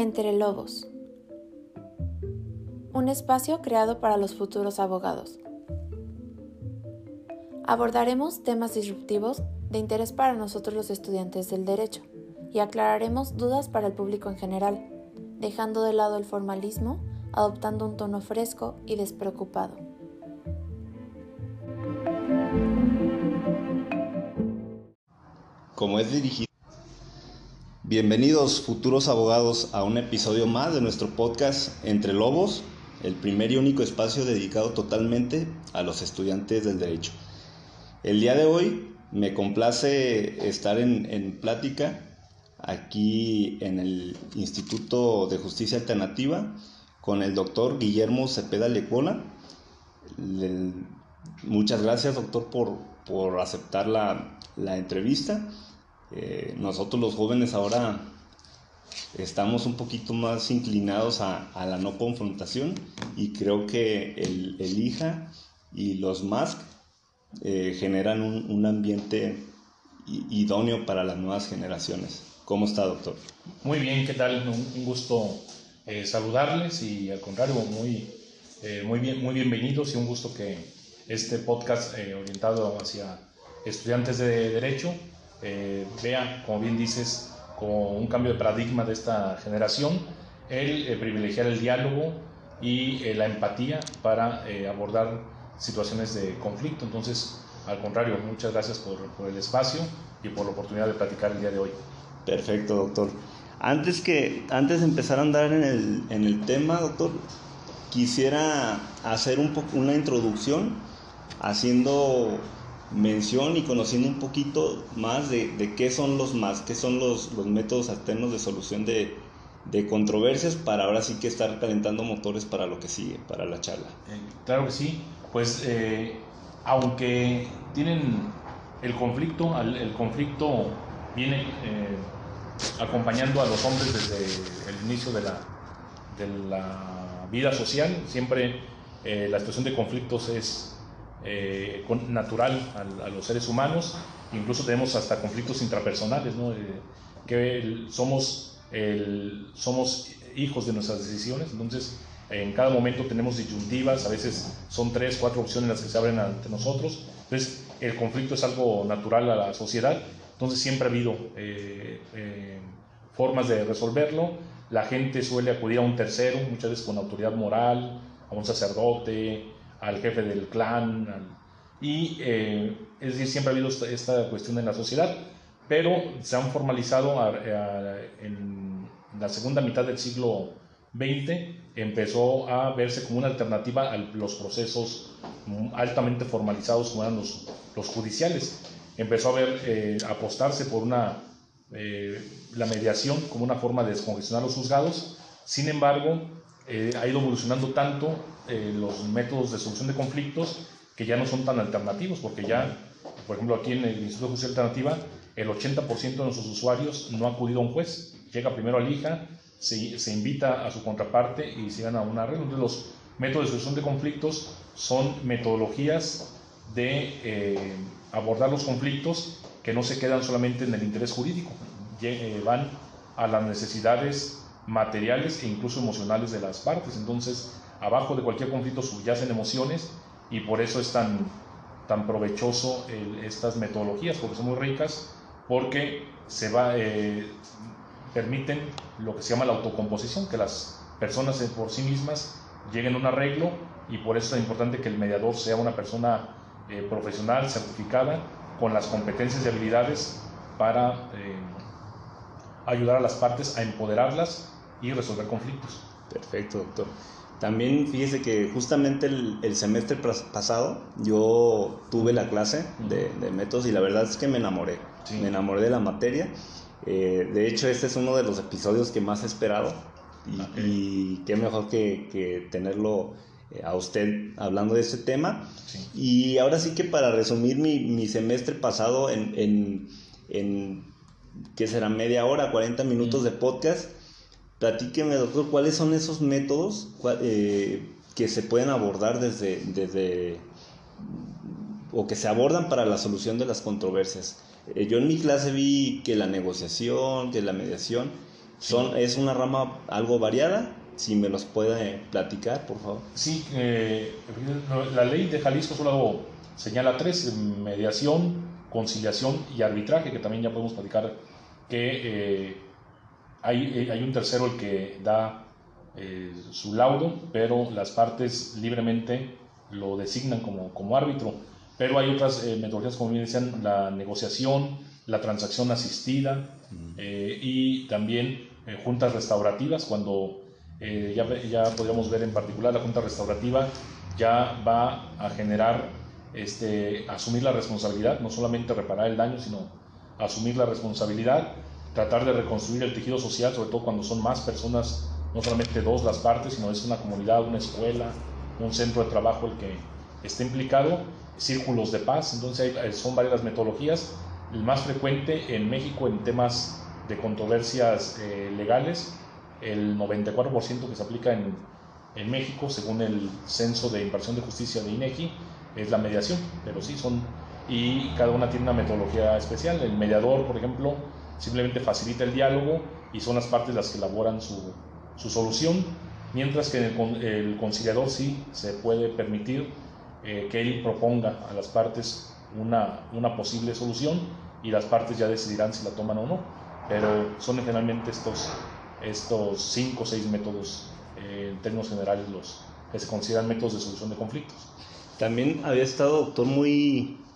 Entre Lobos. Un espacio creado para los futuros abogados. Abordaremos temas disruptivos de interés para nosotros los estudiantes del derecho y aclararemos dudas para el público en general, dejando de lado el formalismo, adoptando un tono fresco y despreocupado. Como es dirigido Bienvenidos futuros abogados a un episodio más de nuestro podcast Entre Lobos, el primer y único espacio dedicado totalmente a los estudiantes del derecho. El día de hoy me complace estar en, plática aquí en el Instituto de Justicia Alternativa con el doctor Guillermo Cepeda Lecuona. muchas gracias doctor por, aceptar la, la entrevista. Eh, nosotros los jóvenes ahora estamos un poquito más inclinados a, la no confrontación y creo que el, el IJA y los MASC eh, generan un, ambiente idóneo para las nuevas generaciones. ¿Cómo está, doctor? Muy bien, ¿qué tal? Un, gusto eh, saludarles y al contrario, muy, muy, bien, muy bienvenidos y un gusto que este podcast orientado hacia estudiantes de Derecho eh, vea, como bien dices, como un cambio de paradigma de esta generación, el eh, privilegiar el diálogo y eh, la empatía para abordar situaciones de conflicto. Entonces, al contrario, muchas gracias por, por, el espacio y por la oportunidad de platicar el día de hoy. Perfecto, doctor. Antes, que, antes de empezar a andar en el, en el tema, doctor, quisiera hacer un una introducción haciendo mención y conociendo un poquito más de, de qué son los más, qué son los, los métodos alternos de solución de, de, controversias para ahora sí que estar calentando motores para lo que sigue, para la charla. Eh, claro que sí, pues eh, aunque tienen el conflicto, el conflicto viene eh, acompañando a los hombres desde el inicio de la, de la vida social, siempre la situación de conflictos es eh, natural a, los seres humanos, incluso tenemos hasta conflictos intrapersonales. Eh, que somos, somos hijos de nuestras decisiones, entonces en cada momento tenemos disyuntivas, a veces son tres, cuatro opciones las que se abren ante nosotros, entonces el conflicto es algo natural a la sociedad, entonces siempre ha habido eh, formas de resolverlo, la gente suele acudir a un tercero, muchas veces con autoridad moral, a un sacerdote, al jefe del clan, y eh, es decir, siempre ha habido esta, cuestión en la sociedad, pero se han formalizado en la segunda mitad del siglo XX, empezó a verse como una alternativa a los procesos altamente formalizados como eran los, los judiciales. Empezó a ver, eh, apostarse por una, eh, la mediación como una forma de descongestionar los juzgados, sin embargo, ha ido evolucionando tanto eh, los métodos de solución de conflictos que ya no son tan alternativos, porque ya, por ejemplo, aquí en el Instituto de Justicia Alternativa, el 80% de nuestros usuarios no ha acudido a un juez. Llega primero al IJA, se, se invita a su contraparte y se gana una arreglo. Entonces, los métodos de solución de conflictos son metodologías de eh, abordar los conflictos que no se quedan solamente en el interés jurídico, eh, van a las necesidades materiales e incluso emocionales de las partes. Entonces, abajo de cualquier conflicto subyacen emociones y por eso es tan, tan provechoso estas metodologías, porque son muy ricas, porque se va, eh, permiten lo que se llama la autocomposición, que las personas por sí mismas lleguen a un arreglo y por eso es importante que el mediador sea una persona eh, profesional, certificada, con las competencias y habilidades para eh, ayudar a las partes a empoderarlas y resolver conflictos. Perfecto, doctor. También fíjese que justamente el, semestre pasado yo tuve la clase de, métodos y la verdad es que me enamoré. Me enamoré de la materia. Eh, de hecho, este es uno de los episodios que más he esperado. Y, qué mejor que, tenerlo eh, a usted hablando de este tema. Y ahora sí que para resumir mi, semestre pasado en, en, en, ¿qué será? Media hora, 40 minutos de podcast Platíqueme, doctor, cuáles son esos métodos eh, que se pueden abordar desde, desde, o que se abordan para la solución de las controversias. Eh, yo en mi clase vi que la negociación, que la mediación, Son, es una rama algo variada, si me los puede platicar, por favor. Sí, eh, la ley de Jalisco solo señala tres, mediación, conciliación y arbitraje, que también ya podemos platicar que hay, hay, un tercero el que da su laudo, pero las partes libremente lo designan como, como árbitro. Pero hay otras metodologías, como bien decían, la negociación, la transacción asistida eh, y también eh, juntas restaurativas, cuando eh, ya, ya podríamos ver en particular la junta restaurativa ya va a generar, este, asumir la responsabilidad, no solamente reparar el daño, sino asumir la responsabilidad, tratar de reconstruir el tejido social, sobre todo cuando son más personas, no solamente dos las partes, sino es una comunidad, una escuela, un centro de trabajo el que está implicado, círculos de paz, entonces son varias metodologías el más frecuente en México en temas de controversias eh, legales, el 94% que se aplica en, en, México, según el Censo de Inversión de Justicia de INEGI, es la mediación, pero sí son, y cada una tiene una metodología especial. El mediador, por ejemplo, simplemente facilita el diálogo y son las partes las que elaboran su, su solución, mientras que el, conciliador sí se puede permitir eh, que él proponga a las partes una, una posible solución y las partes ya decidirán si la toman o no. Pero son generalmente estos, estos cinco o seis métodos, eh, en términos generales, los que se consideran métodos de solución de conflictos. También había estado, doctor, muy...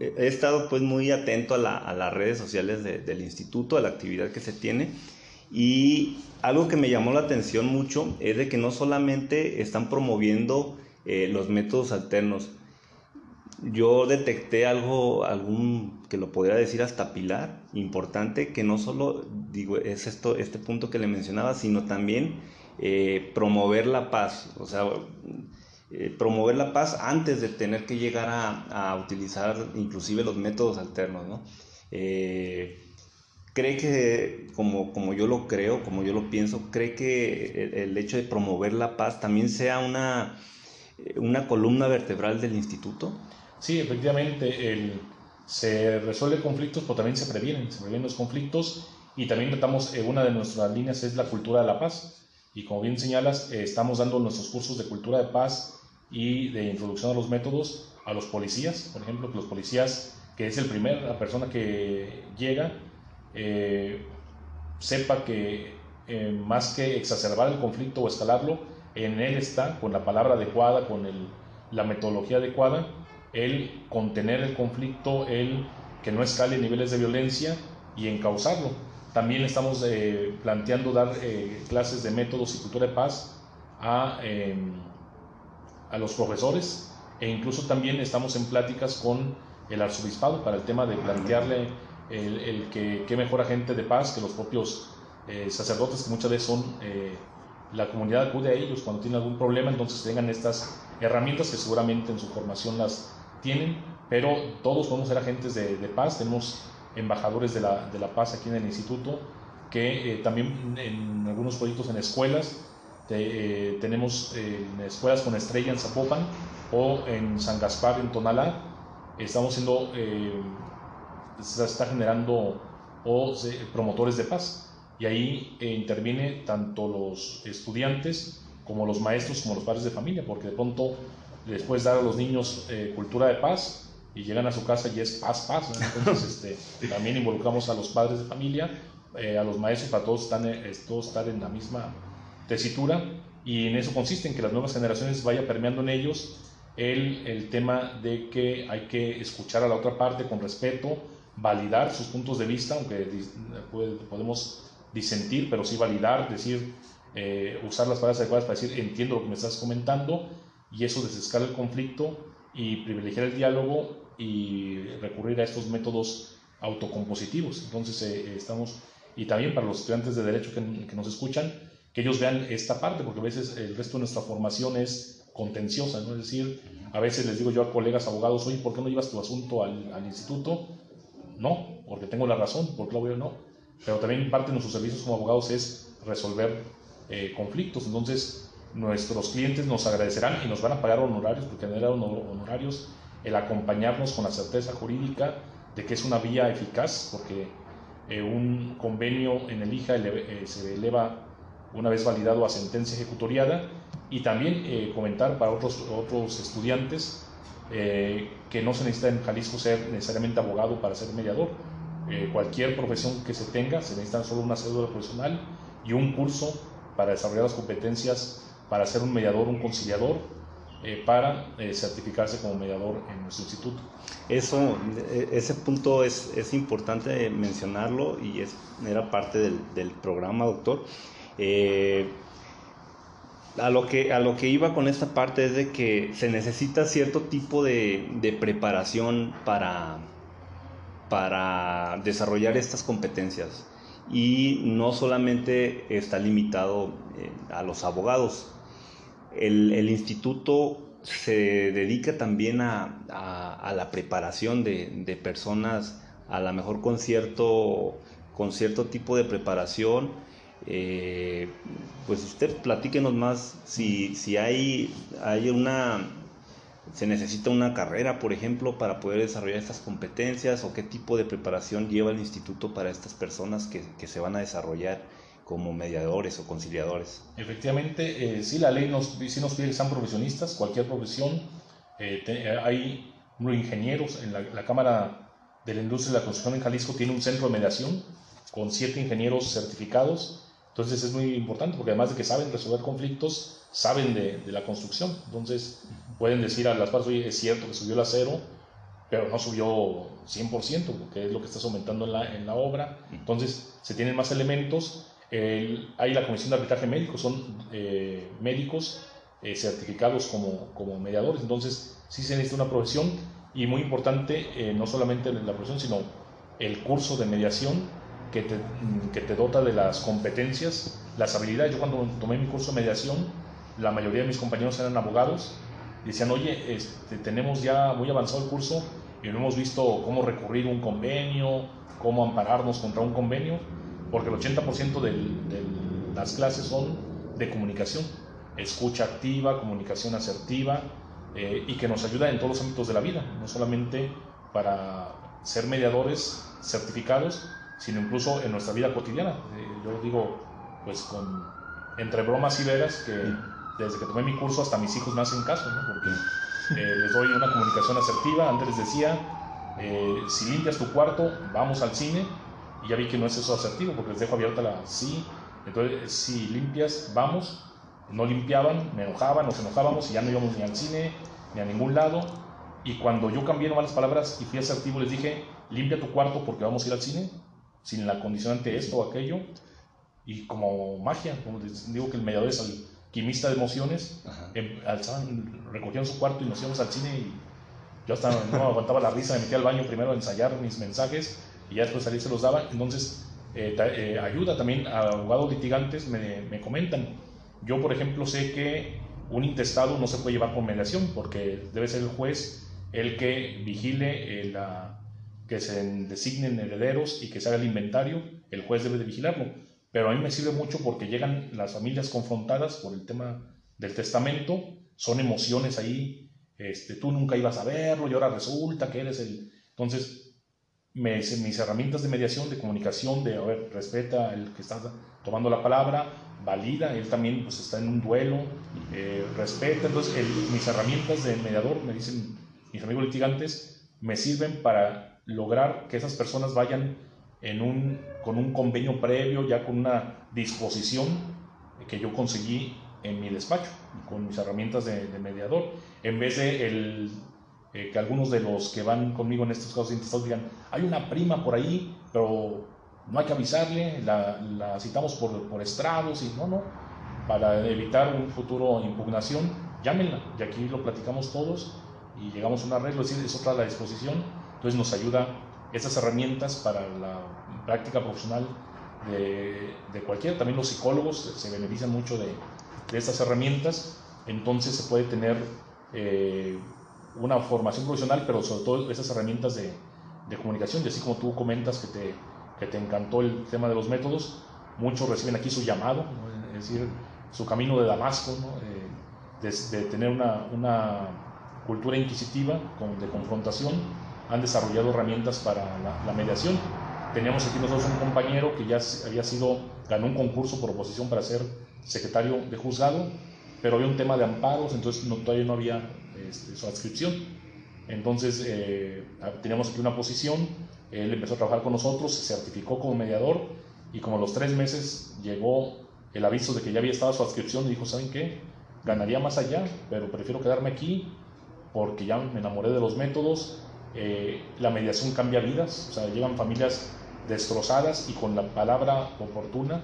He estado pues muy atento a, la, a las redes sociales del instituto, a la actividad que se tiene. Y algo que me llamó la atención mucho es de que no solamente están promoviendo eh, los métodos alternos, yo detecté algo, algún, que lo podría decir hasta pilar, importante, que no solo, digo, es esto, este punto que le mencionaba, sino también eh, promover la paz, o sea, eh, promover la paz antes de tener que llegar a, a utilizar inclusive los métodos alternos, ¿no? Eh, cree que, como, como yo lo creo, como yo lo pienso, cree que el, hecho de promover la paz también sea una, una columna vertebral del instituto. Sí, efectivamente, se resuelven conflictos, pero también se previenen, se previenen los conflictos y también tratamos, eh, una de nuestras líneas es la cultura de la paz. Y como bien señalas, eh, estamos dando nuestros cursos de cultura de paz y de introducción a los métodos a los policías, por ejemplo, que los policías, que es el primer, la persona que llega, eh, sepa que más que exacerbar el conflicto o escalarlo, en él está, con la palabra adecuada, con el, la metodología adecuada, el contener el conflicto, el que no escale niveles de violencia y encauzarlo. También estamos eh, planteando dar eh, clases de métodos y cultura de paz a, em, a los profesores e incluso también estamos en pláticas con el arzobispado para el tema de plantearle el, el que qué mejor agente de paz que los propios eh, sacerdotes que muchas veces son la comunidad acude a ellos cuando tienen algún problema entonces tengan estas herramientas que seguramente en su formación las tienen, pero todos podemos ser agentes de, paz, tenemos embajadores de la, de la, paz aquí en el instituto, que eh, también en algunos proyectos en escuelas, eh, tenemos en escuelas con estrella en Zapopan o en San Gaspar en Tonalá, estamos siendo, eh, se está generando o promotores de paz y ahí interviene tanto los estudiantes como los maestros como los padres de familia, porque de pronto después dar a los niños eh, cultura de paz y llegan a su casa y es paz, paz. Entonces este, también involucramos a los padres de familia, eh, a los maestros para todos, están, eh, todos estar en la misma tesitura y en eso consiste en que las nuevas generaciones vaya permeando en ellos el, el tema de que hay que escuchar a la otra parte con respeto, validar sus puntos de vista, aunque podemos disentir, pero sí validar, decir, usar las palabras adecuadas para decir entiendo lo que me estás comentando y eso desescala el conflicto y privilegiar el diálogo y recurrir a estos métodos autocompositivos. Entonces eh, estamos, y también para los estudiantes de derecho que, nos escuchan, que ellos vean esta parte, porque a veces el resto de nuestra formación es contenciosa, ¿no? Es decir, a veces les digo yo a colegas abogados, oye, ¿por qué no llevas tu asunto al, al instituto? No, porque tengo la razón, porque lo veo no. Pero también parte de nuestros servicios como abogados es resolver eh, conflictos. Entonces, nuestros clientes nos agradecerán y nos van a pagar honorarios, porque generar honorarios el acompañarnos con la certeza jurídica de que es una vía eficaz, porque eh, un convenio en el IJA eh, se eleva una vez validado a sentencia ejecutoriada y también eh, comentar para otros, otros estudiantes que no se necesita en Jalisco ser necesariamente abogado para ser mediador. cualquier profesión que se tenga se necesita solo una cédula profesional y un curso para desarrollar las competencias para ser un mediador, un conciliador eh, para eh, certificarse como mediador en nuestro instituto. Eso, e, ese punto es, es importante mencionarlo y es, era parte del, del programa, doctor. Eh, a lo, que, a lo que iba con esta parte es de que se necesita cierto tipo de, de preparación para, para desarrollar estas competencias y no solamente está limitado a los abogados, el, instituto se dedica también a, la preparación de, personas, a lo mejor con cierto, con cierto tipo de preparación. Eh, pues usted platíquenos más si, si hay, hay una, se necesita una carrera, por ejemplo, para poder desarrollar estas competencias o qué tipo de preparación lleva el instituto para estas personas que, que se van a desarrollar como mediadores o conciliadores. Efectivamente, eh, sí, la ley nos, sí nos pide que sean profesionistas, cualquier profesión. Eh, eh, hay ingenieros en la, Cámara de la Industria de la Construcción en Jalisco, tiene un centro de mediación con siete ingenieros certificados. Entonces es muy importante porque además de que saben resolver conflictos, saben de, de la construcción. Entonces pueden decir a las partes, oye, es cierto que subió el acero, pero no subió 100%, porque es lo que estás aumentando en la, en la obra. Entonces se tienen más elementos hay la Comisión de Arbitraje Médico, son eh, médicos eh, certificados como, como, mediadores, entonces sí se necesita una profesión y muy importante, eh, no solamente la profesión, sino el curso de mediación que te, que te, dota de las competencias, las habilidades. Yo cuando tomé mi curso de mediación, la mayoría de mis compañeros eran abogados y decían, oye, este, tenemos ya muy avanzado el curso y no hemos visto cómo recurrir un convenio, cómo ampararnos contra un convenio porque el 80% de las clases son de comunicación, escucha activa, comunicación asertiva eh, y que nos ayuda en todos los ámbitos de la vida, no solamente para ser mediadores certificados, sino incluso en nuestra vida cotidiana. Eh, yo digo, pues con, entre bromas y veras, que desde que tomé mi curso hasta mis hijos me hacen caso, ¿no? porque eh, les doy una comunicación asertiva. Antes les decía, si limpias tu cuarto, vamos al cine y ya vi que no es eso asertivo, porque les dejo abierta la sí. Entonces, si limpias, vamos. No limpiaban, me enojaban, nos enojábamos y ya no íbamos ni al cine, ni a ningún lado. Y cuando yo cambié nomás las palabras y fui asertivo, les dije, limpia tu cuarto porque vamos a ir al cine, sin la condicionante esto o aquello. Y como magia, como les digo que el mediador es el quimista de emociones, em, alzaban, recogían su cuarto y nos íbamos al cine y yo hasta no aguantaba la risa, me metí al baño primero a ensayar mis mensajes y ya después salir se los daba. Entonces, eh, eh, ayuda también a abogados litigantes, me, me, comentan. Yo, por ejemplo, sé que un intestado no se puede llevar por mediación porque debe ser el juez el que vigile eh, la, que se designen herederos y que se haga el inventario, el juez debe de vigilarlo. Pero a mí me sirve mucho porque llegan las familias confrontadas por el tema del testamento, son emociones ahí, este, tú nunca ibas a verlo y ahora resulta que eres el... Entonces, mis herramientas de mediación, de comunicación, de, a ver, respeta el que está tomando la palabra, valida, él también pues está en un duelo, eh, respeta, entonces mis herramientas de mediador, me dicen mis amigos litigantes, me sirven para lograr que esas personas vayan con un convenio previo, ya con una disposición que yo conseguí en mi despacho, con mis herramientas de, mediador, en vez de el eh, que algunos de los que van conmigo en estos casos intestados digan, hay una prima por ahí, pero no hay que avisarle, la, citamos por, estrados y no, no, para evitar un futuro impugnación, llámenla y aquí lo platicamos todos y llegamos a un arreglo, es es otra la disposición, entonces nos ayuda esas herramientas para la práctica profesional de, de cualquiera, también los psicólogos se benefician mucho de, de estas herramientas, entonces se puede tener eh, una formación profesional, pero sobre todo esas herramientas de, de comunicación, y así como tú comentas que te, que te encantó el tema de los métodos, muchos reciben aquí su llamado, es decir, su camino de Damasco, eh, de, tener una, una, cultura inquisitiva, con, de confrontación, han desarrollado herramientas para la, mediación. teníamos aquí nosotros un compañero que ya había sido, ganó un concurso por oposición para ser secretario de juzgado, pero había un tema de amparos, entonces no, todavía no había este, su adscripción. Entonces eh, teníamos aquí una posición, él empezó a trabajar con nosotros, se certificó como mediador y como a los tres meses llegó el aviso de que ya había estado su adscripción y dijo, ¿saben qué? Ganaría más allá, pero prefiero quedarme aquí porque ya me enamoré de los métodos. Eh, la mediación cambia vidas, o sea, llegan familias destrozadas y con la palabra oportuna,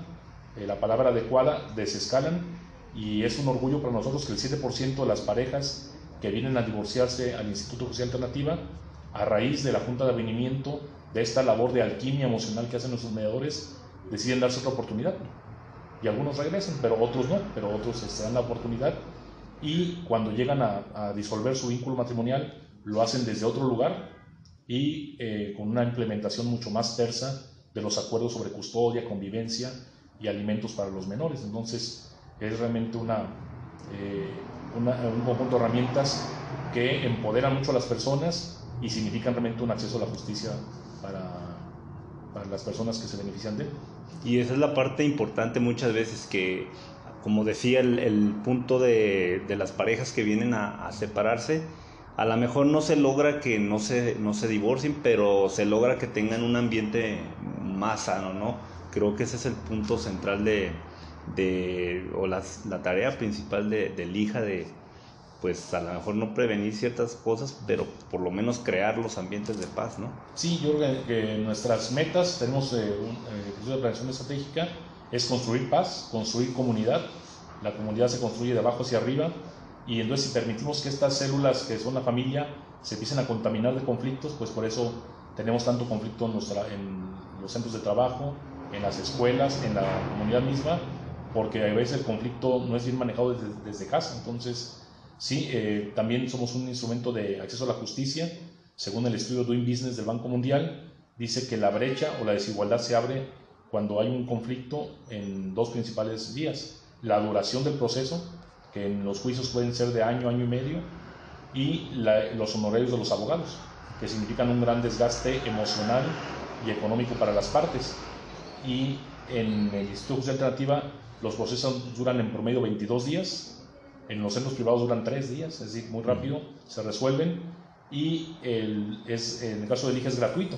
eh, la palabra adecuada, desescalan y es un orgullo para nosotros que el 7% de las parejas que vienen a divorciarse al Instituto Social Alternativa, a raíz de la Junta de Avenimiento, de esta labor de alquimia emocional que hacen nuestros mediadores, deciden darse otra oportunidad. Y algunos regresan, pero otros no, pero otros se dan la oportunidad y cuando llegan a, disolver su vínculo matrimonial, lo hacen desde otro lugar y eh, con una implementación mucho más tersa de los acuerdos sobre custodia, convivencia y alimentos para los menores. Entonces, es realmente una, eh, un conjunto de herramientas que empoderan mucho a las personas y significan realmente un acceso a la justicia para, para las personas que se benefician de él. Y esa es la parte importante muchas veces que, como decía, el, punto de, de, las parejas que vienen a, a, separarse, a lo mejor no se logra que no se, no se divorcien, pero se logra que tengan un ambiente más sano, ¿no? Creo que ese es el punto central de, de o la tarea principal de, del hija de, pues a lo mejor no prevenir ciertas cosas, pero por lo menos crear los ambientes de paz, ¿no? Sí, yo creo que, nuestras metas, tenemos eh, un eh, de planeación estratégica, es construir paz, construir comunidad, la comunidad se construye de abajo hacia arriba, y entonces si permitimos que estas células que son la familia se empiecen a contaminar de conflictos, pues por eso tenemos tanto conflicto en, los centros de trabajo, en las escuelas, en la comunidad misma, porque a veces el conflicto no es bien manejado desde, desde casa, entonces Sí, eh, también somos un instrumento de acceso a la justicia. Según el estudio Doing Business del Banco Mundial, dice que la brecha o la desigualdad se abre cuando hay un conflicto en dos principales vías. La duración del proceso, que en los juicios pueden ser de año, año y medio, y los honorarios de los abogados, que significan un gran desgaste emocional y económico para las partes. Y en el Instituto de Justicia Alternativa los procesos duran en promedio 22 días en los centros privados duran tres días, es decir, muy rápido se resuelven y el, es, en el caso de IGE es gratuito.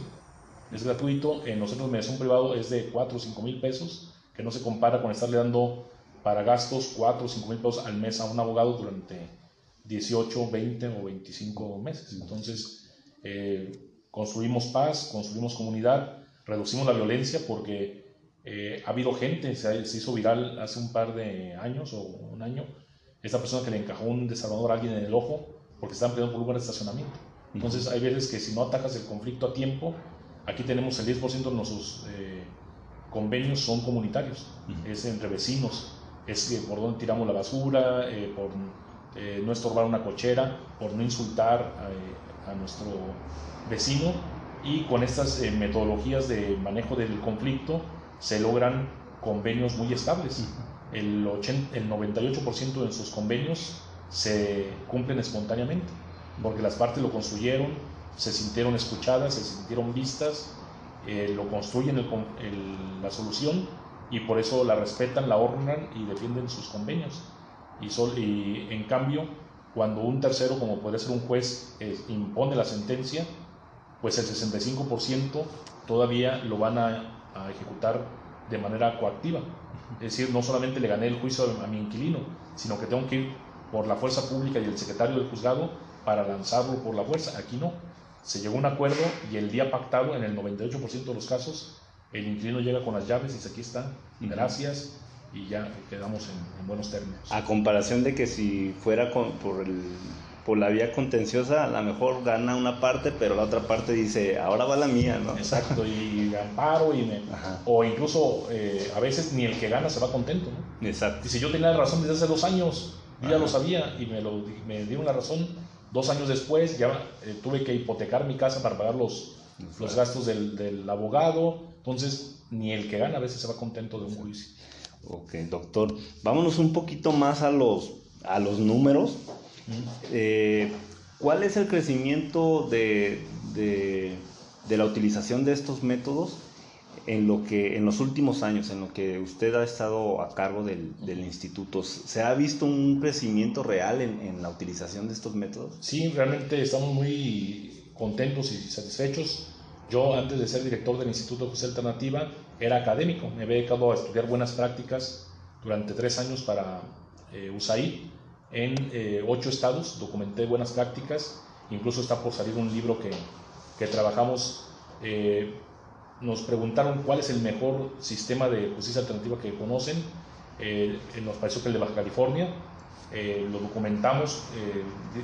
Es gratuito, en los centros de mediación privado es de 4 o 5 mil pesos, que no se compara con estarle dando para gastos 4 o 5 mil pesos al mes a un abogado durante 18, 20 o 25 meses. Entonces, eh, construimos paz, construimos comunidad, reducimos la violencia porque eh, ha habido gente, se, se, hizo viral hace un par de años o un año, esta persona que le encajó un desarmador a alguien en el ojo porque están pidiendo por lugar de estacionamiento. Entonces hay veces que si no atacas el conflicto a tiempo, aquí tenemos el 10% de nuestros eh, convenios son comunitarios, es entre vecinos, es que por dónde tiramos la basura, eh, por eh, no estorbar una cochera, por no insultar a nuestro vecino. Y con estas metodologías de manejo del conflicto se logran convenios muy estables. El, 80, el 98% de sus convenios se cumplen espontáneamente, porque las partes lo construyeron, se sintieron escuchadas, se sintieron vistas, eh, lo construyen el, la solución y por eso la respetan, la honran y defienden sus convenios. Y, y en cambio, cuando un tercero, como puede ser un juez, eh, impone la sentencia, pues el 65% todavía lo van a, a ejecutar de manera coactiva. Es decir, no solamente le gané el juicio a mi inquilino, sino que tengo que ir por la fuerza pública y el secretario del juzgado para lanzarlo por la fuerza. Aquí no. Se llegó a un acuerdo y el día pactado, en el 98% de los casos, el inquilino llega con las llaves y dice aquí está, gracias, y ya quedamos en, buenos términos. A comparación de que si fuera por el por la vía contenciosa a lo mejor gana una parte, pero la otra parte dice, ahora va la mía, ¿no? Exacto, y amparo, y me, o incluso eh, a veces ni el que gana se va contento, ¿no? Exacto. Dice, yo tenía razón desde hace dos años, yo ya lo sabía, y me, lo, me dieron la razón. Dos años después ya eh, tuve que hipotecar mi casa para pagar los, los gastos del, del abogado, entonces ni el que gana a veces se va contento de un juicio. Ok, doctor. Vámonos un poquito más a los, a los números. Eh, ¿Cuál es el crecimiento de, de, la utilización de estos métodos en lo que en los últimos años, en lo que usted ha estado a cargo del, del instituto, ¿se ha visto un crecimiento real en, en, la utilización de estos métodos? Sí, realmente estamos muy contentos y satisfechos. Yo antes de ser director del Instituto Justicia Alternativa era académico, me había dedicado a estudiar buenas prácticas durante tres años para eh, USAID en eh, ocho estados, documenté buenas prácticas, incluso está por salir un libro que, que trabajamos. Eh, nos preguntaron cuál es el mejor sistema de justicia alternativa que conocen. Nos pareció que el de Baja California. Eh, lo documentamos.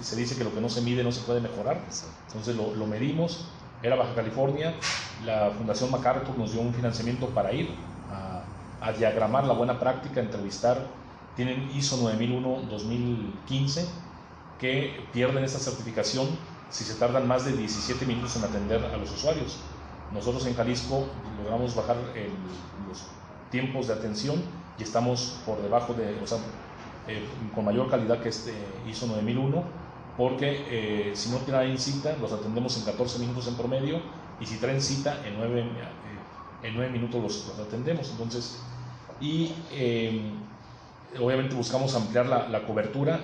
se dice que lo que no se mide no se puede mejorar. Entonces lo, lo, medimos. Era Baja California. La Fundación MacArthur nos dio un financiamiento para ir a, a diagramar la buena práctica, entrevistar. Tienen ISO 9001-2015 que pierden esta certificación si se tardan más de 17 minutos en atender a los usuarios. Nosotros en Jalisco logramos bajar el, los tiempos de atención y estamos por debajo de, o sea, eh, con mayor calidad que este ISO 9001, porque eh, si no tienen cita, los atendemos en 14 minutos en promedio y si traen cita, en 9, eh, en 9 minutos los, los, atendemos. Entonces, y obviamente buscamos ampliar la, la cobertura.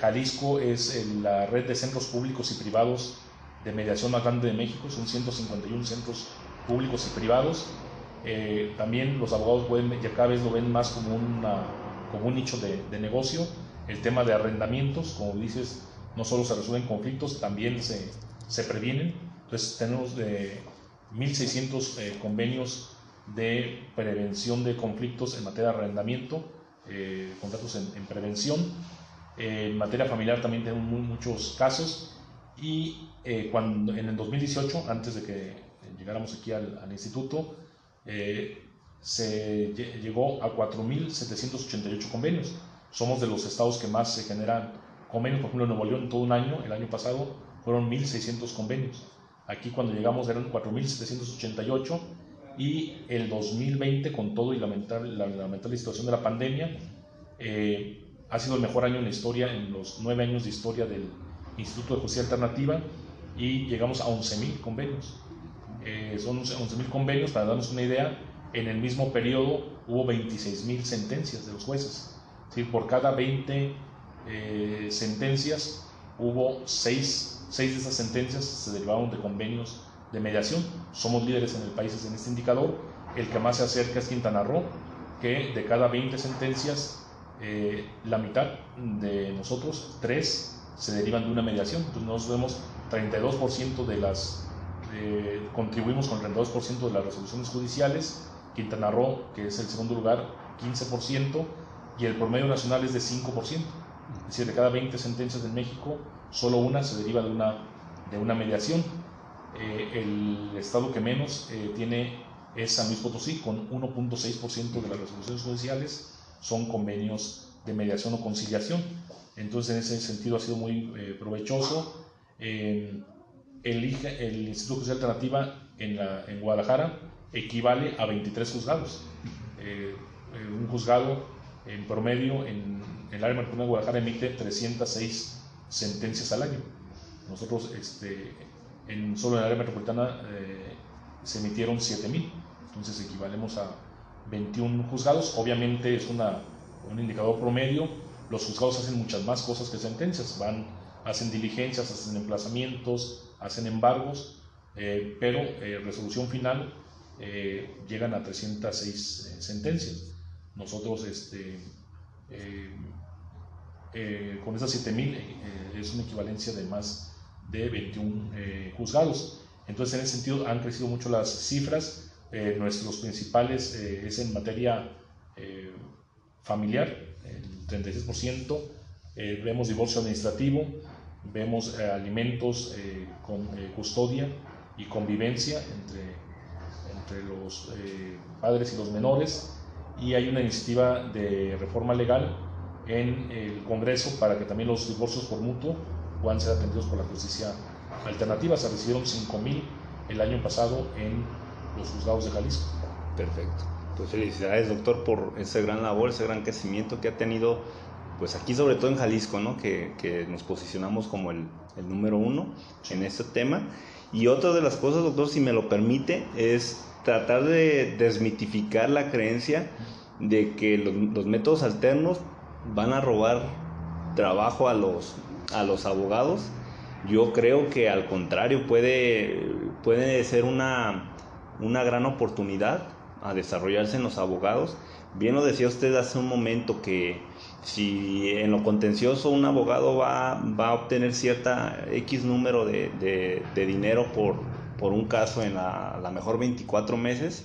Jalisco es la red de centros públicos y privados de mediación más grande de México, son 151 centros públicos y privados. Eh, también los abogados pueden, ya cada vez lo ven más como, una, como un nicho de, de, negocio. El tema de arrendamientos, como dices, no solo se resuelven conflictos, también se, se previenen. Entonces tenemos de 1.600 eh, convenios de prevención de conflictos en materia de arrendamiento, eh, contratos en, en prevención. en materia familiar también tenemos muchos casos y eh, cuando, en el 2018, antes de que llegáramos aquí al, al instituto, eh, se llegó a 4.788 convenios. Somos de los estados que más se generan convenios. Por ejemplo, en Nuevo León, todo un año, el año pasado, fueron 1.600 convenios. Aquí cuando llegamos eran 4.788 y el 2020, con todo y lamentable, la lamentable situación de la pandemia, eh, ha sido el mejor año en la historia, en los nueve años de historia del, Instituto de Justicia Alternativa y llegamos a 11.000 convenios. Eh, son 11.000 convenios, para darnos una idea, en el mismo periodo hubo 26.000 sentencias de los jueces. ¿sí? Por cada 20 eh, sentencias hubo 6, 6 de esas sentencias se derivaron de convenios de mediación. Somos líderes en el país en este indicador. El que más se acerca es Quintana Roo, que de cada 20 sentencias, eh, la mitad de nosotros, 3 se derivan de una mediación. Entonces nosotros vemos 32% de las, eh, contribuimos con el 32% de las resoluciones judiciales, Quintana Roo, que es el segundo lugar, 15%, y el promedio nacional es de 5%. Es decir, de cada 20 sentencias en México, solo una se deriva de una, de una mediación. Eh, el estado que menos eh, tiene es San Luis Potosí, con 1.6% de las resoluciones judiciales son convenios de mediación o conciliación. Entonces, en ese sentido ha sido muy eh, provechoso. El, el, Instituto Judicial Alternativa en, Guadalajara equivale a 23 juzgados. Eh, un juzgado en promedio en, en el área metropolitana de Guadalajara emite 306 sentencias al año. Nosotros, este, en, solo en el área metropolitana, eh, se emitieron 7.000. Entonces equivalemos a 21 juzgados. Obviamente es una, un indicador promedio los juzgados hacen muchas más cosas que sentencias, van, hacen diligencias, hacen emplazamientos, hacen embargos, eh, pero eh, resolución final eh, llegan a 306 sentencias. Nosotros, este, con esas 7000 es una equivalencia de más de 21 juzgados. Entonces, en ese sentido, han crecido mucho las cifras. nuestros principales es en materia familiar, 36%, eh, vemos divorcio administrativo, vemos eh, alimentos eh, con custodia y convivencia entre, entre los padres y los menores, y hay una iniciativa de reforma legal en el Congreso para que también los divorcios por mutuo puedan ser atendidos por la justicia alternativa. Se recibieron 5.000 el año pasado en los juzgados de Jalisco. Perfecto. Pues felicidades, doctor, por ese gran labor, ese gran crecimiento que ha tenido, pues aquí sobre todo en Jalisco, ¿no? Que, que nos posicionamos como el, el número uno en este tema. Y otra de las cosas, doctor, si me lo permite, es tratar de desmitificar la creencia de que los, métodos alternos van a robar trabajo a los, a los abogados. Yo creo que al contrario puede, puede ser una, una gran oportunidad a desarrollarse en los abogados. Bien lo decía usted hace un momento que si en lo contencioso un abogado va, a obtener cierta X número de, dinero por, por, un caso en la, la mejor 24 meses,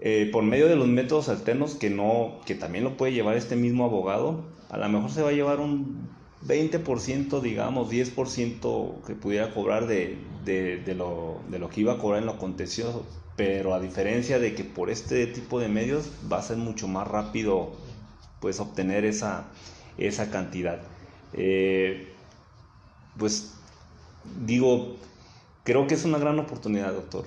eh, por medio de los métodos alternos que, no, que también lo puede llevar este mismo abogado, a lo mejor se va a llevar un 20%, digamos, 10% que pudiera cobrar de, de, lo, de lo que iba a cobrar en lo contencioso. Pero a diferencia de que por este tipo de medios va a ser mucho más rápido pues obtener esa, esa cantidad. Eh, pues digo, creo que es una gran oportunidad, doctor.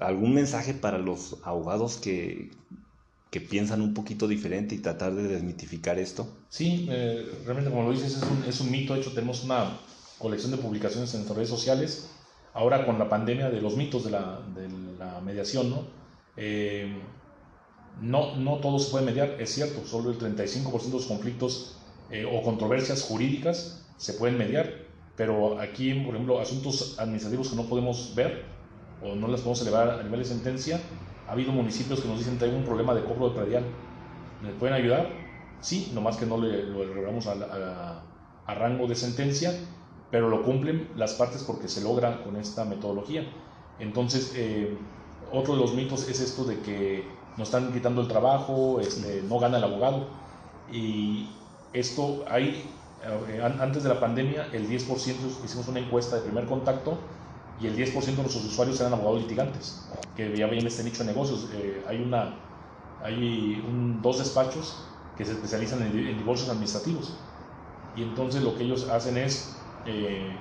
¿Algún mensaje para los abogados que, que, piensan un poquito diferente y tratar de desmitificar esto? Sí, eh, realmente como lo dices, es un, mito. De hecho, tenemos una colección de publicaciones en nuestras redes sociales. Ahora con la pandemia de los mitos de la, mediación, ¿no? Eh, no, no todo se puede mediar, es cierto, solo el 35% de los conflictos eh, o controversias jurídicas se pueden mediar, pero aquí, por ejemplo, asuntos administrativos que no podemos ver o no las podemos elevar a nivel de sentencia, ha habido municipios que nos dicen hay un problema de cobro de predial. ¿Me pueden ayudar? Sí, nomás que no le, lo elevamos a, a, rango de sentencia, pero lo cumplen las partes porque se logra con esta metodología. Entonces, eh, otro de los mitos es esto de que nos están quitando el trabajo, este, no gana el abogado. Y esto hay, antes de la pandemia, el 10%, hicimos una encuesta de primer contacto y el 10% de nuestros usuarios eran abogados litigantes, que ya ven este nicho de negocios. Eh, hay una, hay dos despachos que se especializan en, divorcios administrativos. Y entonces lo que ellos hacen es, eh,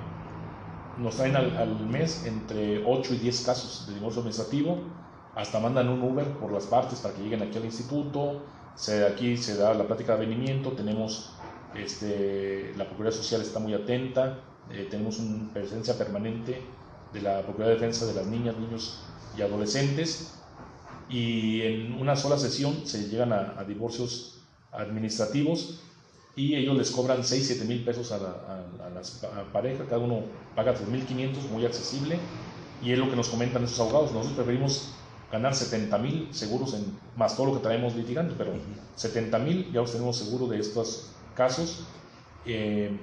nos traen al, al mes entre 8 y 10 casos de divorcio administrativo hasta mandan un Uber por las partes para que lleguen aquí al instituto, se, aquí se da la plática de avenimiento, tenemos, este, la Procuraduría Social está muy atenta, eh, tenemos una presencia permanente de la Procuraduría de Defensa de las Niñas, Niños y Adolescentes, y en una sola sesión se llegan a, divorcios administrativos y ellos les cobran 6, 7 mil pesos a, la, a, las parejas, cada uno paga 3.500, muy accesible, y es lo que nos comentan esos abogados. Nosotros preferimos ganar 70 mil seguros en, más todo lo que traemos litigando, pero 70 mil ya tenemos seguro de estos casos, eh,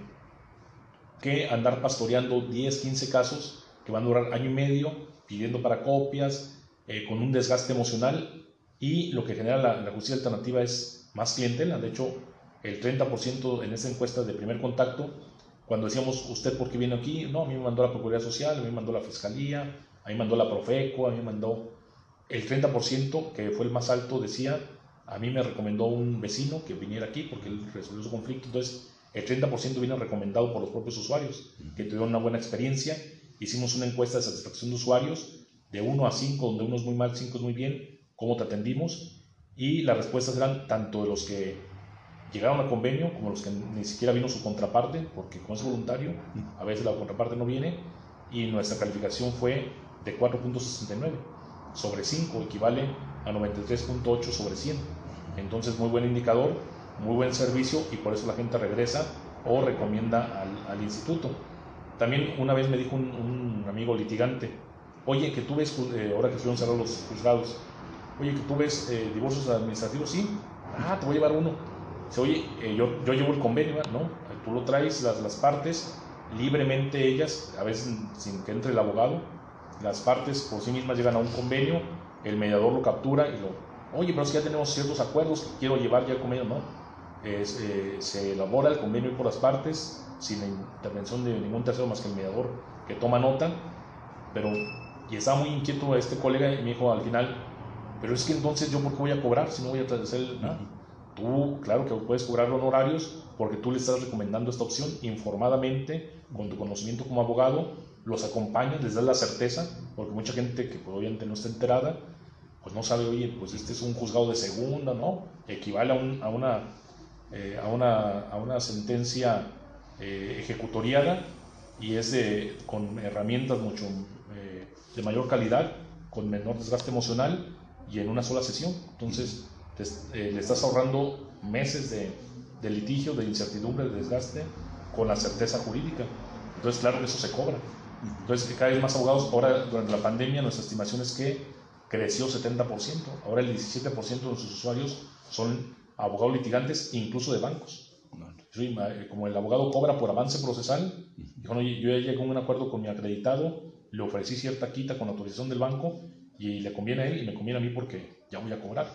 que andar pastoreando 10, 15 casos que van a durar año y medio, pidiendo para copias, eh, con un desgaste emocional y lo que genera la, la justicia alternativa es más clientela, de hecho el 30% en esa encuesta de primer contacto, cuando decíamos, ¿usted por qué viene aquí? No, a mí me mandó la Procuraduría Social, a mí me mandó la Fiscalía, a mí me mandó la Profeco, a mí me mandó el 30%, que fue el más alto, decía, a mí me recomendó un vecino que viniera aquí porque él resolvió su conflicto. Entonces, el 30% viene recomendado por los propios usuarios, que tuvieron una buena experiencia. Hicimos una encuesta de satisfacción de usuarios de 1 a 5, donde uno es muy mal, 5 es muy bien, cómo te atendimos. Y las respuestas eran tanto de los que llegaron a convenio como los que ni siquiera vino su contraparte, porque como es voluntario, a veces la contraparte no viene. Y nuestra calificación fue de 4.69 sobre 5 equivale a 93.8 sobre 100. Entonces, muy buen indicador, muy buen servicio y por eso la gente regresa o recomienda al, instituto. También una vez me dijo un, amigo litigante, oye, que tú ves, eh, ahora que estuvieron cerrados los juzgados, oye, que tú ves eh, divorcios administrativos, sí, ah, te voy a llevar uno. Oye, eh, yo, yo llevo el convenio, ¿no? Tú lo traes, las, las partes, libremente ellas, a veces sin que entre el abogado, las partes por sí mismas llegan a un convenio, el mediador lo captura y lo, oye, pero si ya tenemos ciertos acuerdos que quiero llevar ya el convenio, no. Es, eh, se elabora el convenio por las partes sin la intervención de ningún tercero más que el mediador que toma nota, pero y estaba muy inquieto este colega y me dijo al final, pero es que entonces yo por qué voy a cobrar si no voy a hacer nada. Tú, claro que puedes cobrar honorarios porque tú le estás recomendando esta opción informadamente, con tu conocimiento como abogado, los acompañas, les das la certeza, porque mucha gente que obviamente no está enterada, pues no sabe, oye, pues este es un juzgado de segunda, ¿no? Equivale a, a, una, eh, a, una, a una sentencia eh, ejecutoriada y es de, con herramientas mucho eh, de mayor calidad con menor desgaste emocional y en una sola sesión. Entonces, eh, le estás ahorrando meses de, de, litigio, de incertidumbre, de desgaste, con la certeza jurídica. Entonces, claro que eso se cobra. Entonces, cada vez más abogados, ahora durante la pandemia, nuestra estimación es que creció 70%. Ahora el 17% de nuestros usuarios son abogados litigantes, incluso de bancos. Eh, como el abogado cobra por avance procesal, dijo, yo ya llegué a un acuerdo con mi acreditado, le ofrecí cierta quita con autorización del banco y le conviene a él y me conviene a mí porque ya voy a cobrar.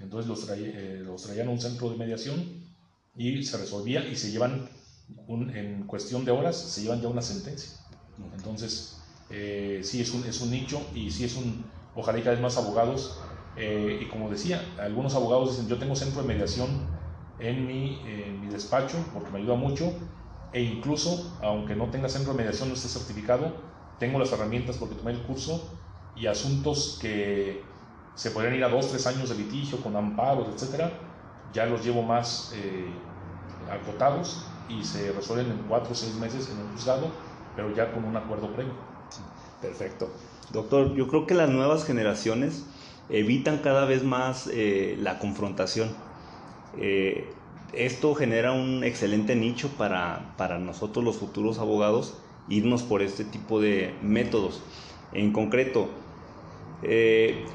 Entonces los, eh, los traían a un centro de mediación y se resolvía y se llevan, en cuestión de horas, se llevan ya una sentencia. Entonces, eh, sí es un, es un nicho y sí es un, ojalá y cada vez más abogados. y como decía, algunos abogados dicen, yo tengo centro de mediación en mi, en mi despacho porque me ayuda mucho e incluso, aunque no tenga centro de mediación, no esté certificado, tengo las herramientas porque tomé el curso y asuntos que se podrían ir a dos, tres años de litigio con amparos, etcétera, ya los llevo más eh, acotados y se resuelven en cuatro o seis meses en un juzgado, pero ya con un acuerdo previo. Perfecto. Doctor, yo creo que las nuevas generaciones evitan cada vez más eh, la confrontación. Eh, esto genera un excelente nicho para, para nosotros los futuros abogados irnos por este tipo de métodos. En concreto, eh,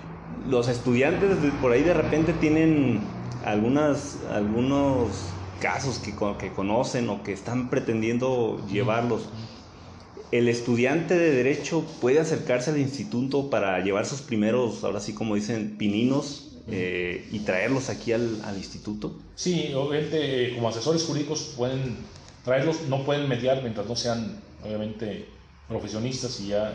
los estudiantes por ahí de repente tienen algunas, algunos casos que, que conocen o que están pretendiendo llevarlos. El estudiante de derecho puede acercarse al instituto para llevar sus primeros, ahora sí como dicen, pininos eh, y traerlos aquí al, al, instituto? Sí, obviamente como asesores jurídicos pueden traerlos, no pueden mediar mientras no sean obviamente profesionistas y ya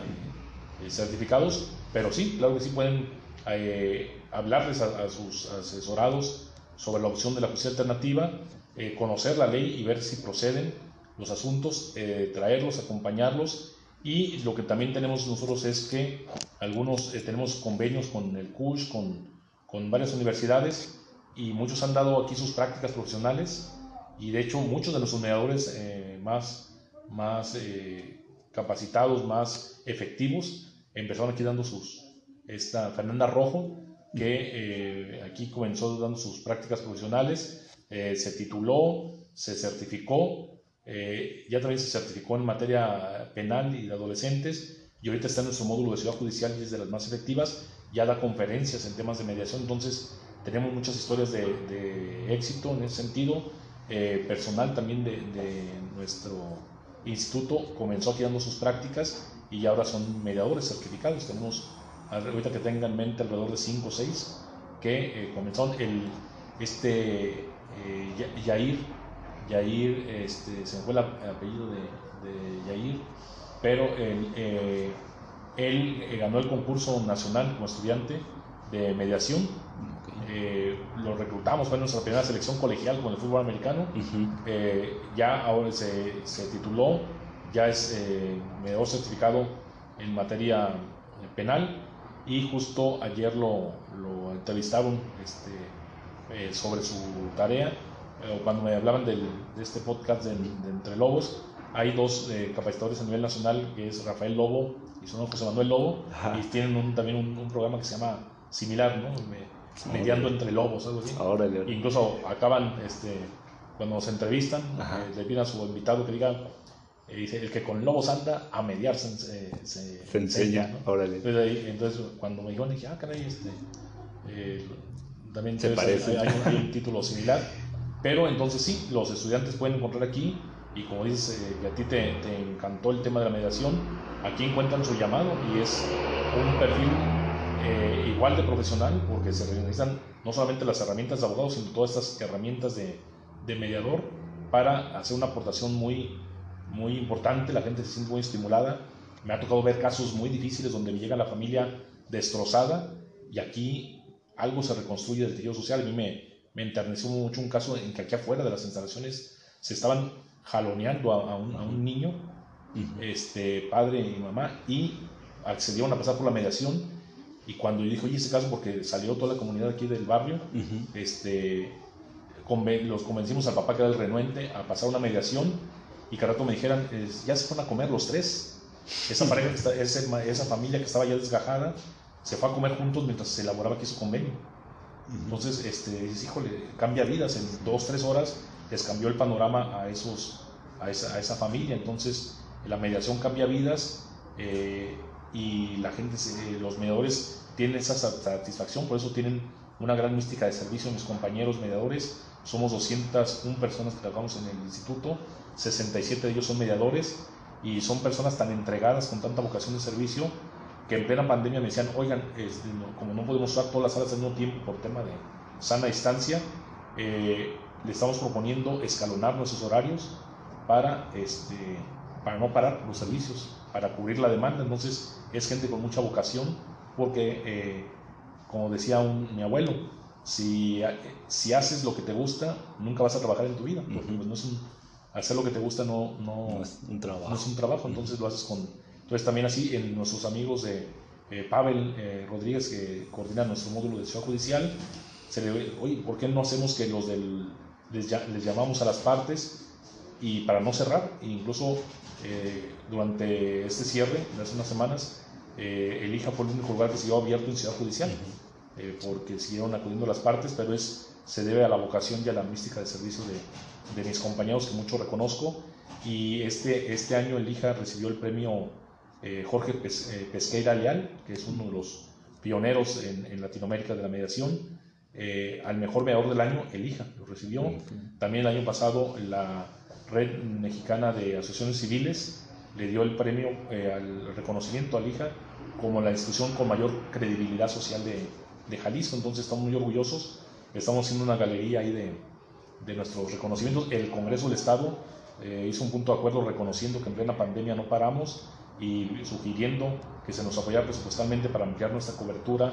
eh, certificados, pero sí, claro que sí pueden eh, hablarles a, sus asesorados sobre la opción de la justicia alternativa, conocer la ley y ver si proceden los asuntos, traerlos, acompañarlos. Y lo que también tenemos nosotros es que algunos tenemos convenios con el CUSH, con con varias universidades y muchos han dado aquí sus prácticas profesionales. Y de hecho muchos de los mediadores eh, más, más eh, capacitados, más efectivos, empezaron aquí dando sus, esta Fernanda Rojo, que eh, aquí comenzó dando sus prácticas profesionales, se tituló, se certificó, ya también se certificó en materia penal y de adolescentes y ahorita está en nuestro módulo de ciudad judicial y es de las más efectivas ya da conferencias en temas de mediación, entonces tenemos muchas historias de, éxito en ese sentido. Eh, personal también de, nuestro instituto comenzó aquí dando sus prácticas y ahora son mediadores certificados. Tenemos, ahorita que tengan en mente, alrededor de 5 o 6 que eh, comenzaron. El, este eh, Yair, Yair este, se me fue el apellido de, de Yair, pero eh, él eh, ganó el concurso nacional como estudiante de mediación. Eh, lo reclutamos, fue nuestra primera selección colegial con el fútbol americano. Ya ahora se, se, tituló, ya es mediador certificado en materia penal y justo ayer lo, lo entrevistaron este, sobre su tarea. Cuando me hablaban del, de este podcast de, de Entre Lobos, hay dos capacitadores a nivel nacional, que es Rafael Lobo y son José Manuel Lobo, y tienen también un, programa que se llama similar, ¿no? mediando entre lobos, algo así. Incluso acaban, este, cuando se entrevistan, eh, le piden a su invitado que diga, eh, dice, el que con lobos anda, a mediar se, se, enseña. Entonces, cuando me dijeron, dije, ah, caray, este, eh, también se parece. Hay, hay, un, título similar. Pero entonces sí, los estudiantes pueden encontrar aquí, y como dices, que a ti te, encantó el tema de la mediación, aquí encuentran su llamado y es un perfil eh, igual de profesional porque se realizan no solamente las herramientas de abogado, sino todas estas herramientas de, de, mediador para hacer una aportación muy, muy importante, la gente se siente muy estimulada. Me ha tocado ver casos muy difíciles donde me llega la familia destrozada y aquí algo se reconstruye del tejido social. A mí me, me enterneció mucho un caso en que aquí afuera de las instalaciones se estaban jaloneando a, un, a un niño este, padre y mamá, y accedieron a pasar por la mediación. Y cuando yo dije, oye, ese caso, porque salió toda la comunidad aquí del barrio, este, los convencimos al papá que era el renuente a pasar una mediación y que rato me dijeran, ya se fueron a comer los tres. Esa, pareja esa, esa, familia que estaba ya desgajada se fue a comer juntos mientras se elaboraba aquí su convenio. Entonces, este, dices, híjole, cambia vidas, en dos, tres horas les cambió el panorama a, esos, a, esa, a esa familia. Entonces, la mediación cambia vidas eh, y la gente, los mediadores tienen esa satisfacción, por eso tienen una gran mística de servicio mis compañeros mediadores. Somos 201 personas que trabajamos en el instituto, 67 de ellos son mediadores y son personas tan entregadas con tanta vocación de servicio que en plena pandemia me decían, oigan, este, como no podemos usar todas las salas al mismo tiempo por tema de sana distancia, eh, le estamos proponiendo escalonar nuestros horarios para, este, para no parar los servicios, para cubrir la demanda. Entonces es gente con mucha vocación porque, eh, como decía mi abuelo, si, si haces lo que te gusta, nunca vas a trabajar en tu vida, porque pues, no es un, hacer lo que te gusta no, no, es un trabajo. No es un trabajo, entonces lo haces con... Entonces también así en nuestros amigos de eh, Pavel eh, Rodríguez, que coordina nuestro módulo de ciudad judicial, se le oye, ¿por qué no hacemos que los del... Les, les llamamos a las partes y para no cerrar, incluso durante este cierre de hace unas semanas, eh, el IJA fue el único lugar que llevó abierto en Ciudad Judicial, eh, porque siguieron acudiendo las partes, pero es, se debe a la vocación y a la mística de servicio de, de mis compañeros que mucho reconozco. Y este, este año el IJA recibió el premio eh, Jorge Pesqueira Leal, que es uno de los pioneros en, en Latinoamérica de la mediación. al mejor mediador del año, el IJA lo recibió. También el año pasado la Red Mexicana de Asociaciones Civiles le dio el premio al reconocimiento al IJA como la institución con mayor credibilidad social de, de Jalisco. Entonces estamos muy orgullosos. Estamos haciendo una galería ahí de, de nuestros reconocimientos. El Congreso del Estado eh, hizo un punto de acuerdo reconociendo que en plena pandemia no paramos y sugiriendo que se nos apoyara presupuestalmente para ampliar nuestra cobertura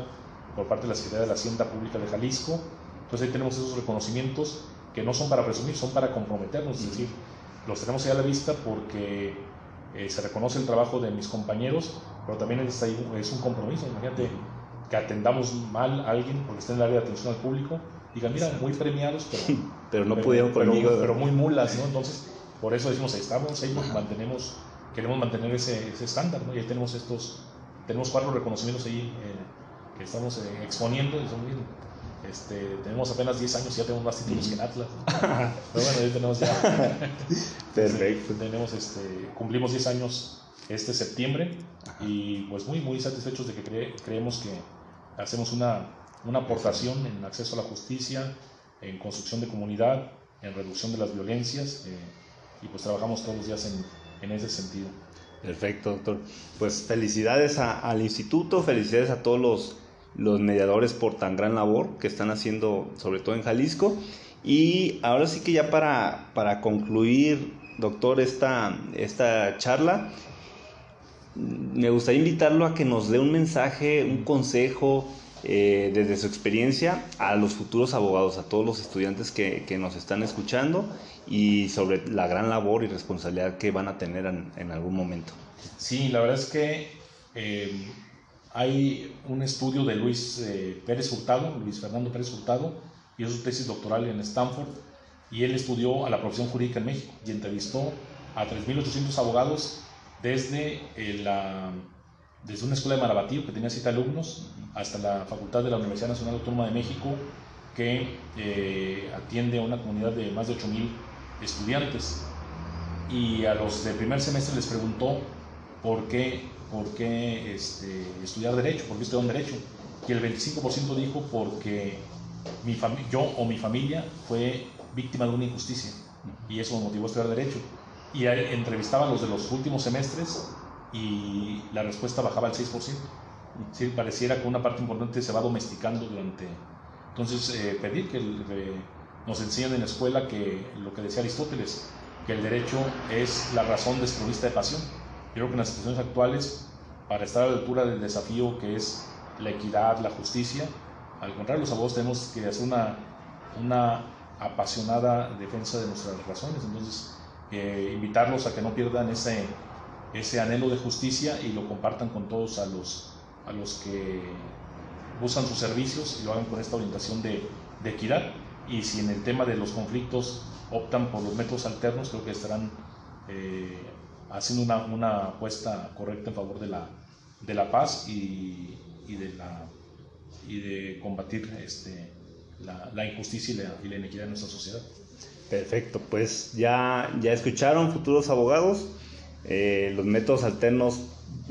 por parte de la Secretaría de la Hacienda Pública de Jalisco. Entonces ahí tenemos esos reconocimientos que no son para presumir, son para comprometernos, es decir, los tenemos ahí a la vista porque eh, se reconoce el trabajo de mis compañeros, pero también es, es un compromiso. Imagínate que atendamos mal a alguien porque está en el área de atención al público. Digan, mira, muy premiados, pero, pero no pudieron conmigo. Pero, muy mulas, ¿no? Entonces, por eso decimos, estamos ahí, mantenemos, queremos mantener ese, ese estándar, ¿no? Y ahí tenemos estos, tenemos cuatro reconocimientos ahí eh, que estamos eh, exponiendo y son bien, este, tenemos apenas 10 años y ya tenemos más títulos que en Atlas. Pero bueno, ya tenemos ya. Perfecto. tenemos este, cumplimos 10 años este septiembre y pues muy, muy satisfechos de que creemos que hacemos una, una aportación en acceso a la justicia, en construcción de comunidad, en reducción de las violencias eh, y pues trabajamos todos los días en, en ese sentido. Perfecto, doctor. Pues felicidades al instituto, felicidades a todos los los mediadores por tan gran labor que están haciendo, sobre todo en Jalisco. Y ahora sí que ya para, para concluir, doctor, esta, esta charla, me gustaría invitarlo a que nos dé un mensaje, un consejo eh, desde su experiencia a los futuros abogados, a todos los estudiantes que, que, nos están escuchando y sobre la gran labor y responsabilidad que van a tener en, en algún momento. Sí, la verdad es que eh, hay un estudio de Luis eh, Pérez Hurtado, Luis Fernando Pérez Hurtado, y su tesis doctoral en Stanford, y él estudió a la profesión jurídica en México y entrevistó a 3.800 abogados desde, eh, la, desde una escuela de Marabatío que tenía siete alumnos hasta la Facultad de la Universidad Nacional Autónoma de México que eh, atiende a una comunidad de más de 8.000 estudiantes. Y a los del primer semestre les preguntó por qué ¿por qué este, estudiar Derecho? ¿Por qué estudiar Derecho? Y el 25% dijo porque mi yo o mi familia fue víctima de una injusticia y eso me motivó a estudiar Derecho. Y entrevistaba a los de los últimos semestres y la respuesta bajaba al 6%. Sí, pareciera que una parte importante se va domesticando durante... Entonces, eh, pedir que nos enseñen en la escuela que lo que decía Aristóteles, que el derecho es la razón desprovista de pasión creo que en las situaciones actuales, para estar a la altura del desafío que es la equidad, la justicia, al contrario, los abogados tenemos que hacer una, una apasionada defensa de nuestras razones. Entonces, eh, invitarlos a que no pierdan ese, ese anhelo de justicia y lo compartan con todos a los, a los que usan sus servicios y lo hagan con esta orientación de, de equidad. Y si en el tema de los conflictos optan por los métodos alternos, creo que estarán eh, haciendo una, una, apuesta correcta en favor de la, de la paz y, y de, la, y de combatir este, la, injusticia y la, y la, inequidad en nuestra sociedad. Perfecto, pues ya, ya escucharon futuros abogados, eh, los métodos alternos,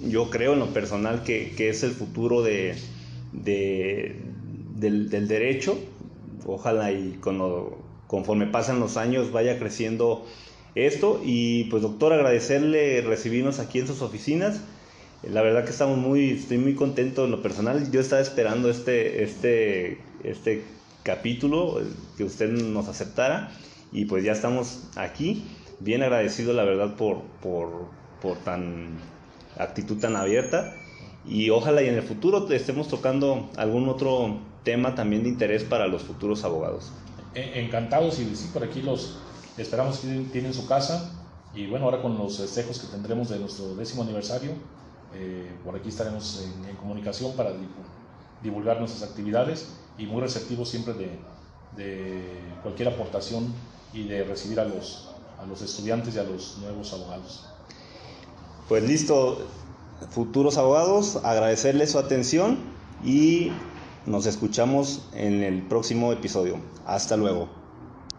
yo creo en lo personal que, que es el futuro de, de del, derecho, ojalá y con conforme pasan los años vaya creciendo esto. Y pues doctor agradecerle recibirnos aquí en sus oficinas. La verdad que estamos muy estoy muy contento en lo personal. Yo estaba esperando este este este capítulo que usted nos aceptara. Y pues ya estamos aquí bien agradecido la verdad por por, por tan actitud tan abierta. Y ojalá y en el futuro estemos tocando algún otro tema también de interés para los futuros abogados. Encantados y sí por aquí los Esperamos que tienen su casa. Y bueno, ahora con los festejos que tendremos de nuestro décimo aniversario, eh, por aquí estaremos en, comunicación para divulgar nuestras actividades y muy receptivos siempre de, de, cualquier aportación y de recibir a los, a los estudiantes y a los nuevos abogados. Pues listo, futuros abogados, agradecerles su atención y nos escuchamos en el próximo episodio. Hasta luego.